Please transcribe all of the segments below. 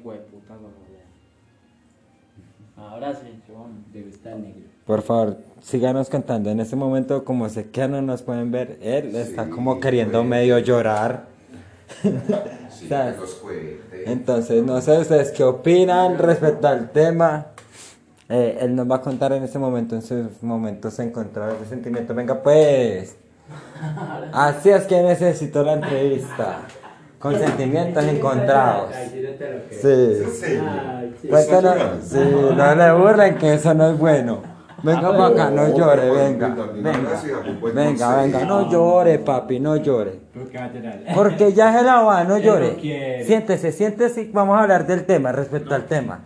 hijo de puta. Ahora sí, John. Debe estar negro. Por favor, síganos contando. En este momento, como sé que no nos pueden ver, él está Sí, como queriendo pues. medio llorar. Sí. Entonces, no sé ustedes qué opinan respecto al tema. Eh, él nos va a contar en este momento, en sus momentos encontrados de sentimiento. Venga, pues. Así es que necesito la entrevista. Con sentimientos encontrados. Ay, sí. Sí. Cuéntanos. no le burlen que eso no es bueno. Venga para acá, no llore, venga. Venga, venga, venga, no llore, papi, no llore. Porque ya es el agua, no llore. Siéntese, siéntese y vamos a hablar del tema, respecto al tema.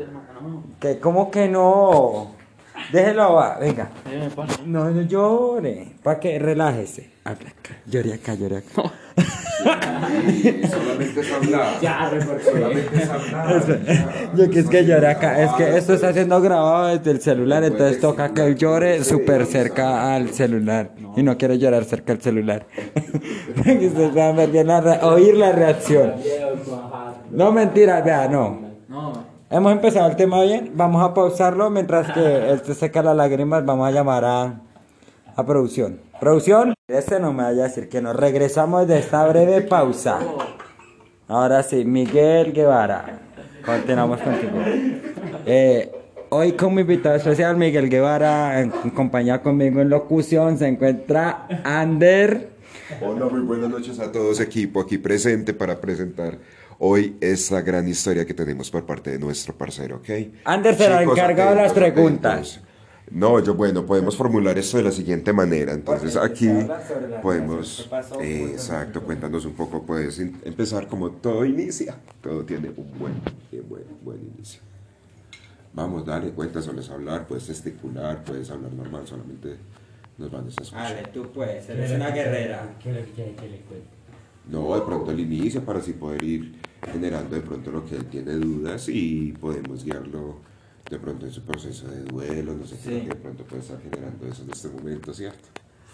Que como que no. Déjelo va, venga. No, no llore. Para que relájese. Habla acá, llore acá, llore acá. Solamente es hablar. Ya. Solamente es hablar. Yo que es que llore acá, es que esto está siendo grabado desde el celular, entonces toca que él llore súper cerca al celular y no quiere llorar cerca al celular. Ver bien la oír la reacción. No mentira, vea, no. No, Hemos empezado el tema bien, vamos a pausarlo mientras que él se seca las lágrimas, vamos a llamar a, a producción. Producción, este no me vaya a decir que no, regresamos de esta breve pausa. Ahora sí, Miguel Guevara, continuamos contigo. Eh, hoy con mi invitado especial, Miguel Guevara, en compañía conmigo en locución, se encuentra Ander. Hola, muy buenas noches a todos, equipo aquí presente para presentar hoy esta gran historia que tenemos por parte de nuestro parcero, ¿ok? Ander será encargado de las preguntas. atentos. No, yo, bueno, podemos formular esto de la siguiente manera. Entonces, aquí podemos. eh, exacto, cuéntanos un poco. Puedes empezar como todo inicia. Todo tiene un buen, bien buen, buen inicio. Vamos, dale, cuenta, sueles hablar, puedes gesticular, puedes hablar normal, solamente nos van a escuchar. Ale, tú puedes, eres una guerrera. ¿Qué es lo que quiere que le cuente? No, de pronto el inicio para así poder ir generando de pronto lo que él tiene dudas y podemos guiarlo de pronto en su proceso de duelo, no sé Sí. qué, de pronto puede estar generando eso en este momento, ¿cierto?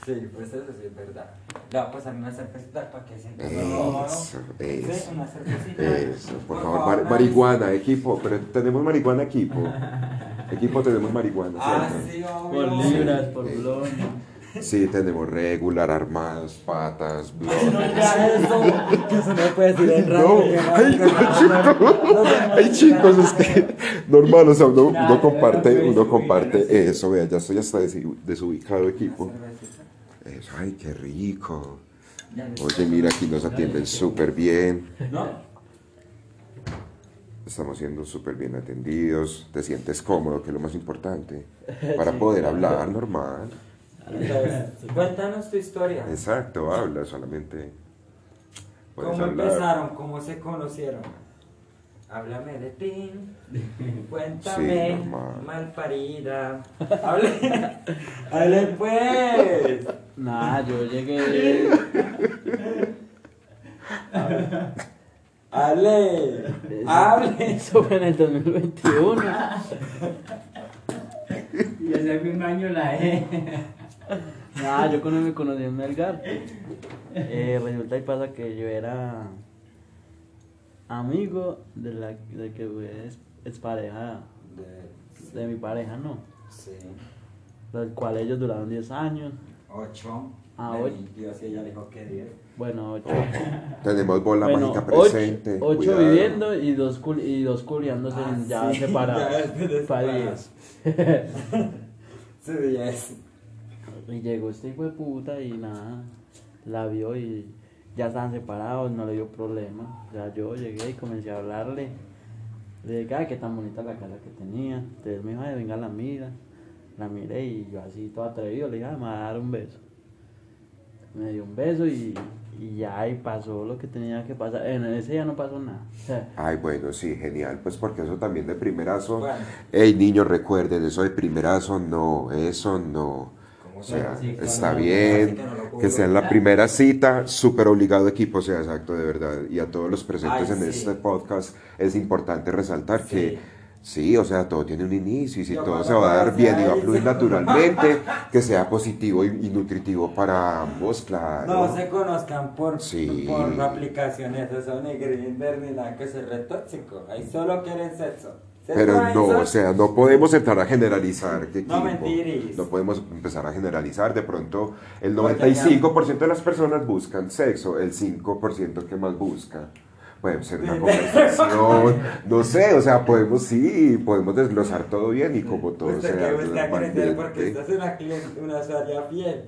Sí, pues eso sí es verdad. Le voy a pasar una cervecita para que sienta Eso, Sí, eso, una cervecita. eso, por favor, mar- marihuana, equipo, pero tenemos marihuana, equipo. Equipo tenemos marihuana, Ah, ¿cierto? sí, obvio. por libras, por blon. Sí, tenemos regular, armados, patas, blog. No, ya eso, eso no puede decir en radio. No, ay, no, Ay chicos, es que normal, o sea, uno, uno comparte, uno comparte eso, vea, ya estoy hasta desubicado equipo. Eso, ay, qué rico. Oye, mira, aquí nos atienden súper bien. ¿No? Estamos siendo súper bien atendidos. Te sientes cómodo, que es lo más importante. Para poder hablar normal. Entonces, cuéntanos tu historia. Exacto, habla solamente. Puedes ¿Cómo hablar. empezaron? ¿Cómo se conocieron? Háblame de ti. Cuéntame, Sí, normal. malparida. Hable, hable pues. Nada, yo llegué. Ale, hable. Eso fue en el 2021. y hace un año la E. Ah, yo cuando me conocí en Melgar, eh, resulta y pasa que yo era amigo de la de que es, es pareja de, de, mi pareja, ¿no? Sí. Del cual ellos duraron 10 años. 8. Ah, a Bueno, 8. Tenemos bola bueno, mágica presente. 8 viviendo y dos, cul y dos culiándose ah, ya sí, separados. Para 10. sí, ya es. Y llegó este hijo de puta y nada. La vio y ya estaban separados, no le dio problema. Ya yo llegué y comencé a hablarle. Le dije, ah, qué tan bonita la casa que tenía. Entonces me dijo, venga, la mira. La miré y yo así todo atrevido le dije, ah, me va a dar un beso. Me dio un beso y, y ya y pasó lo que tenía que pasar. En ese día no pasó nada. O sea, Ay, bueno, sí, genial, pues porque eso también de primerazo. Bueno. Ey, niños, recuerden, eso de primerazo no, eso no. ¿Cómo O sea, Sí, está bien que no lo que sea en la primera cita, súper obligado equipo, o sea, exacto, de verdad. Y a todos los presentes Ay, en sí. este podcast es importante resaltar Sí. que Sí, o sea, todo tiene un inicio y si Yo todo se va a dar bien y va a fluir naturalmente, que sea positivo y, y nutritivo para ambos, claro. No se conozcan por, Sí. por aplicaciones, eso ni Grindr ni nada que se re tóxico. Ahí solo quieren sexo. Pero no, o sea, no podemos entrar a generalizar. ¿qué No mentiris. No podemos empezar a generalizar. De pronto, el Porque 95% de las personas buscan sexo, el 5% que más busca. Puede ser una conversación, no sé, o sea, podemos, sí, podemos desglosar todo bien y como todo Usted sea que busca crecer porque usted es una cliente, una usuaria fiel.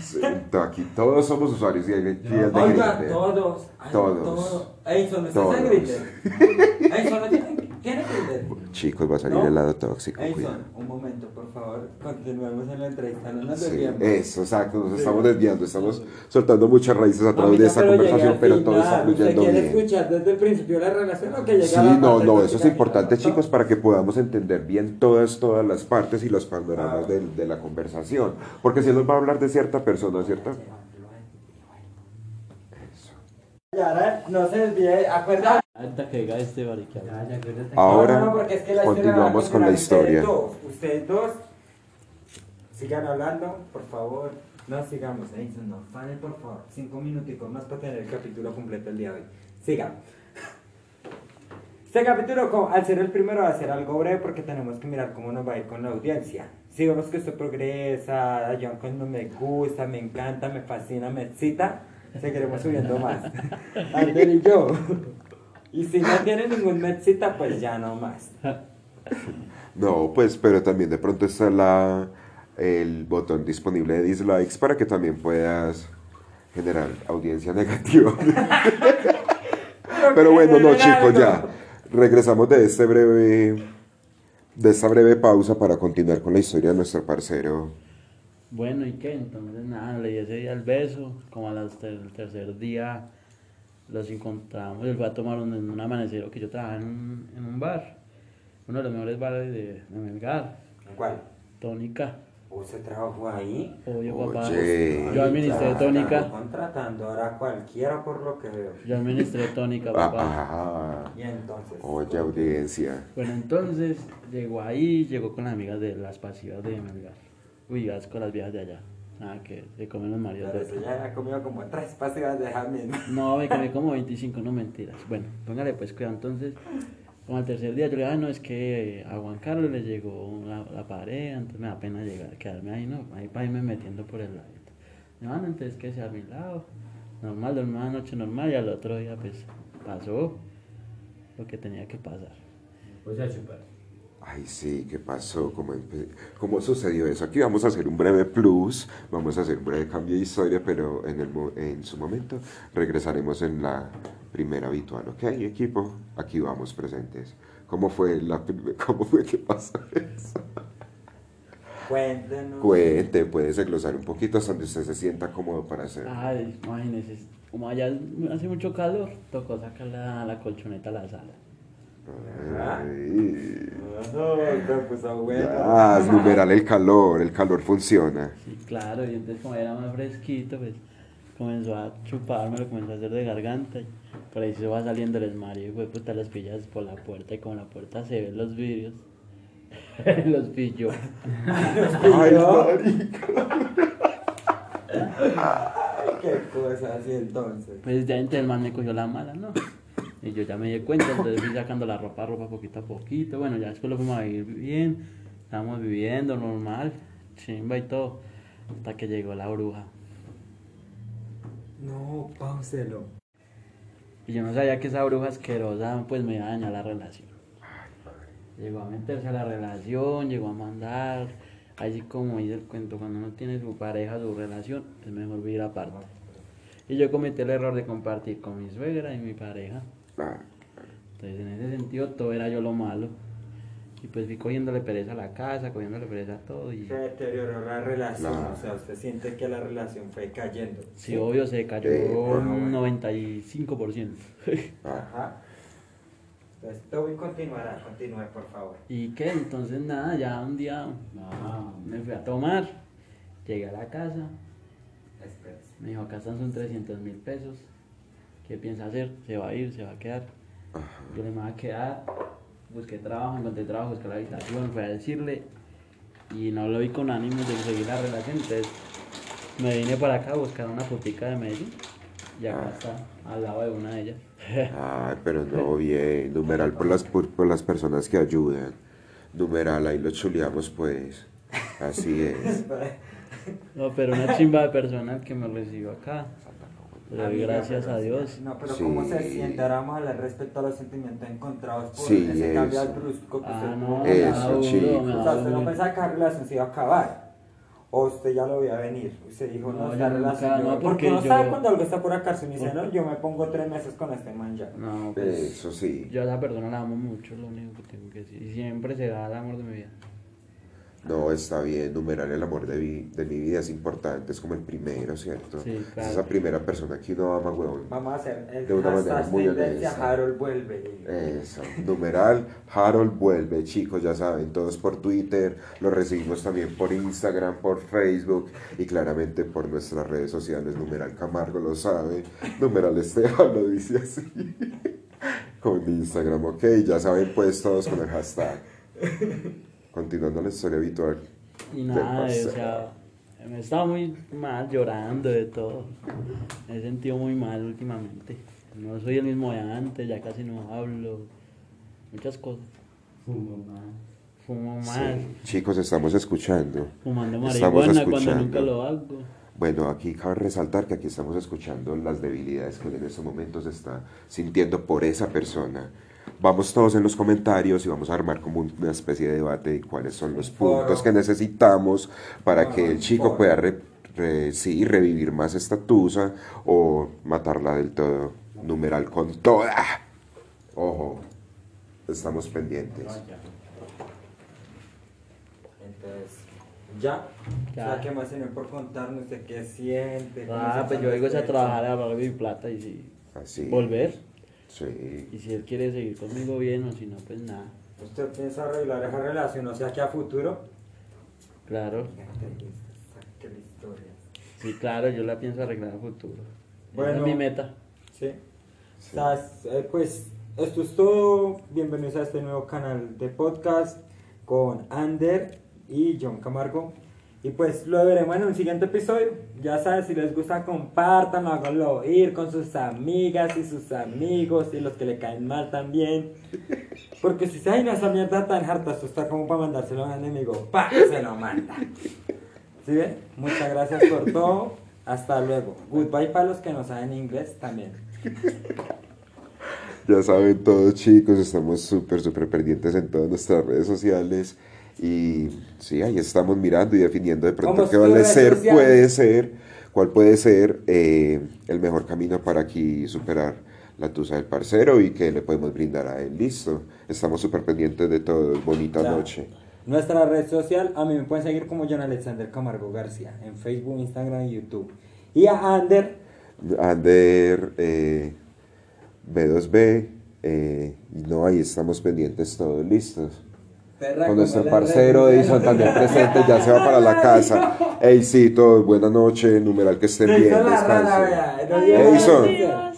Sí, Aquí todos somos usuarios y hay fiel de Oiga, Grindr. todos. ay, Todos. todos. Edison, ¿usted Todos. está en Grindr? Edison, ¿no tiene, tiene Grindr? Chicos, va a salir ¿No? el lado tóxico, cuidado. Edison, un momento, por favor. Continuemos en la entrevista, no nos Sí, desviemos. eso, exacto, nos estamos desviando, estamos soltando muchas raíces a través Mamita, de esta pero conversación, pero todo está fluyendo ¿Usted quiere bien. escuchar desde el principio la relación o que llegue Sí, a la no, parte no, eso es importante, chicos, para que podamos entender bien todas, todas las partes y los panoramas Ah. de, de la conversación. Porque si nos va a hablar de cierta persona, ¿cierta? Y ahora no se desvíe, acuérdate. Ahorita que diga este. Ahora No, no, no, porque es que la historia continuamos con la historia. Ustedes dos, ustedes dos, sigan hablando, por favor. No sigamos, Edison, no, paren por favor. Cinco minuticos más para tener el capítulo completo el día de hoy. Sigan. Este capítulo, al ser el primero, va a ser algo breve porque tenemos que mirar cómo nos va a ir con la audiencia. Si vemos que esto progresa, John cuando me gusta, me encanta, me fascina, me excita, seguiremos subiendo más. Arden y yo. Y si no tiene ningún me excita, pues ya no más. No, pues, pero también de pronto está la, el botón disponible de dislikes para que también puedas generar audiencia negativa. Pero bueno, no chicos, ya. Regresamos de este breve, de esta breve pausa para continuar con la historia de nuestro parcero. Bueno, ¿y qué? Entonces, nada, le di ese día el beso. Como al el tercer día los encontramos. Él fue a tomar un, un amanecero que yo trabajaba en un, en un bar. Uno de los mejores bares de, de Melgar. ¿Cuál? Tónica. ¿Usted trabajó ahí? Obvio, papá. Oye. Yo administré tónica. contratando ahora a cualquiera por lo que veo. Yo administré tónica, Ah, papá. ah, Y entonces. oye, audiencia. Bueno, entonces llegó ahí, llegó con las amigas de las pasivas de Melgar. Uy, asco las viejas de allá. Nada que se comen los maridos Pero de eso ya ha comido como tres pasivas de jamín. No, me comí como 25, no mentiras. Bueno, póngale pues cuidado. Entonces, como al tercer día, yo le dije, ah, no, es que a Juan Carlos le llegó la, la pareja, entonces me da pena llegar, quedarme ahí, no, ahí para irme metiendo por el lado. No, no, entonces que sea a mi lado. Normal, dormí una noche normal y al otro día, pues, pasó lo que tenía que pasar. Pues a chupar. Ay, sí, ¿qué pasó? ¿Cómo, ¿Cómo sucedió eso? Aquí vamos a hacer un breve plus, vamos a hacer un breve cambio de historia, pero en, el, mo- en su momento regresaremos en la primera habitual, ¿ok, equipo? Aquí vamos presentes. ¿Cómo fue, la, cómo fue que pasó eso? Cuéntenos. Cuente, puede desglosar un poquito hasta donde usted se sienta cómodo para hacerlo. Ay, imagínese, como allá hace mucho calor, tocó sacar la, la colchoneta a la sala. No, bueno. ya, numeral el calor, el calor funciona. Sí, claro, y entonces como era más fresquito, pues comenzó a chuparme, lo comenzó a hacer de garganta y por ahí se va saliendo el esmario y fue puta las pillas por la puerta y como la puerta se ven los vidrios, los pilló. Ay, qué cosa así entonces. Pues ya entonces el man me cogió la mala, ¿no? Y yo ya me di cuenta, entonces fui sacando la ropa, ropa poquito a poquito. Bueno, ya después lo fuimos a vivir bien, estábamos viviendo normal, chimba y todo, hasta que llegó la bruja. No, pauselo. Y yo no sabía que esa bruja asquerosa pues me iba a dañar la relación. Llegó a meterse a la relación, llegó a mandar. Así como dice el cuento, cuando uno tiene su pareja, su relación, es mejor vivir aparte. Y yo cometí el error de compartir con mi suegra y mi pareja. Entonces en ese sentido todo era yo lo malo. Y pues fui cogiéndole pereza a la casa, cogiéndole pereza a todo. Y Se deterioró la relación, o sea, usted siente que la relación fue cayendo. sí, obvio se cayó bueno, un bueno. 95%. Ajá. Entonces, todo y continuará, continúe, por favor. ¿Y qué? Entonces nada, ya un día No. me fui a tomar, llegué a la casa, Espérese. me dijo, acá están son 300 mil pesos, ¿qué piensa hacer? ¿Se va a ir? ¿Se va a quedar? Yo le me voy a quedar, busqué trabajo, encontré trabajo, busqué la habitación, fui a decirle y no lo vi con ánimos de seguir la relación, entonces me vine para acá a buscar una putica de Medellín y acá Ah. está, al lado de una de ellas. Ay, pero no, bien. Numeral por las, por, por las personas que ayudan. Numeral, ahí lo chuleamos, pues. Así es. No, pero una chimba de personal que me recibió acá. Amiga, gracias a sí, Dios. No, pero Sí. ¿cómo se siente? Ahora vamos a hablar respecto a los sentimientos encontrados por Sí, ese cambio eso. brusco que Ah, usted no, Eso, O sea, usted no pensaba que la relación se iba a acabar. O usted ya lo veía venir. Usted dijo, no, No, nunca, relación. yo- no, porque porque uno yo- sabe cuando algo está por acá. Si me dice, no, yo me pongo tres meses con este man ya. No, pues Eso sí. yo a esa persona la amo mucho, lo único que tengo que decir. Y siempre será el amor de mi vida. No, está bien. Numeral el amor de, vi- de mi vida es importante. Es como el primero, ¿cierto? Sí, Es esa primera persona que uno ama, huevón. Vamos a hacer el De una manera muy honesta. Harold vuelve. Eso, numeral, Harold vuelve, chicos, ya saben, todos por Twitter, lo recibimos también por Instagram, por Facebook y claramente por nuestras redes sociales, numeral Camargo lo sabe, numeral Esteban lo dice así, con Instagram, ok, ya saben pues todos con el hashtag. Continuando la historia habitual. Y del nada, o sea, me estaba muy mal llorando de todo. Me he sentido muy mal últimamente. No soy el mismo de antes, ya casi no hablo. Muchas cosas. Fumo más. Fumo más. Sí, chicos, estamos escuchando. Fumando Estamos marihuana cuando escuchando. nunca lo hago. Bueno, aquí cabe resaltar que aquí estamos escuchando las debilidades que él en estos momentos está sintiendo por esa persona. Vamos todos en los comentarios y vamos a armar como una especie de debate de cuáles son los puntos que necesitamos para que el chico pueda re- re- sí, revivir más esta tusa o matarla del todo. Numeral con toda. Ojo, estamos pendientes. Entonces, ya. Ya. O sea, ¿qué más tiene por contarnos de qué siente? Ah, pues yo vengo a trabajar a de mi plata y Así. volver. Sí. Y si él quiere seguir conmigo bien o si no, pues nada. ¿Usted piensa arreglar esa relación, o sea, que a futuro? Claro. Sí, claro, yo la pienso arreglar a futuro. Esa Bueno. es mi meta. Sí. O sea, es- eh, pues esto es todo. Bienvenidos a este nuevo canal de podcast con Ander y John Camargo. Y pues lo veremos en un siguiente episodio. Ya sabes, si les gusta, compartan, háganlo oír con sus amigas y sus amigos y los que le caen mal también. Porque si se hay esa mierda tan harta, esto está como para mandárselo a un enemigo. ¡Pa! Se lo manda. ¿Sí ven? Muchas gracias por todo. Hasta luego. Goodbye para los que no saben inglés también. Ya saben todos chicos, estamos súper, súper pendientes en todas nuestras redes sociales y sí, ahí estamos mirando y definiendo de pronto ¿Cómo qué vale ser, social? puede ser, cuál puede ser eh, el mejor camino para aquí superar la tusa del parcero y que le podemos brindar a él. Listo, estamos súper pendientes de todo. Bonita noche. Nuestra red social, a mí me pueden seguir como John Alexander Camargo García en Facebook, Instagram y YouTube. Y a Ander, Ander, eh, B2B, eh, y no, ahí estamos pendientes todos listos. Perra, Con nuestro parcero Edison también presente, ya se va para la casa. Ey, sí, todos, buena noche, numeral que estén bien, descansen. Edison.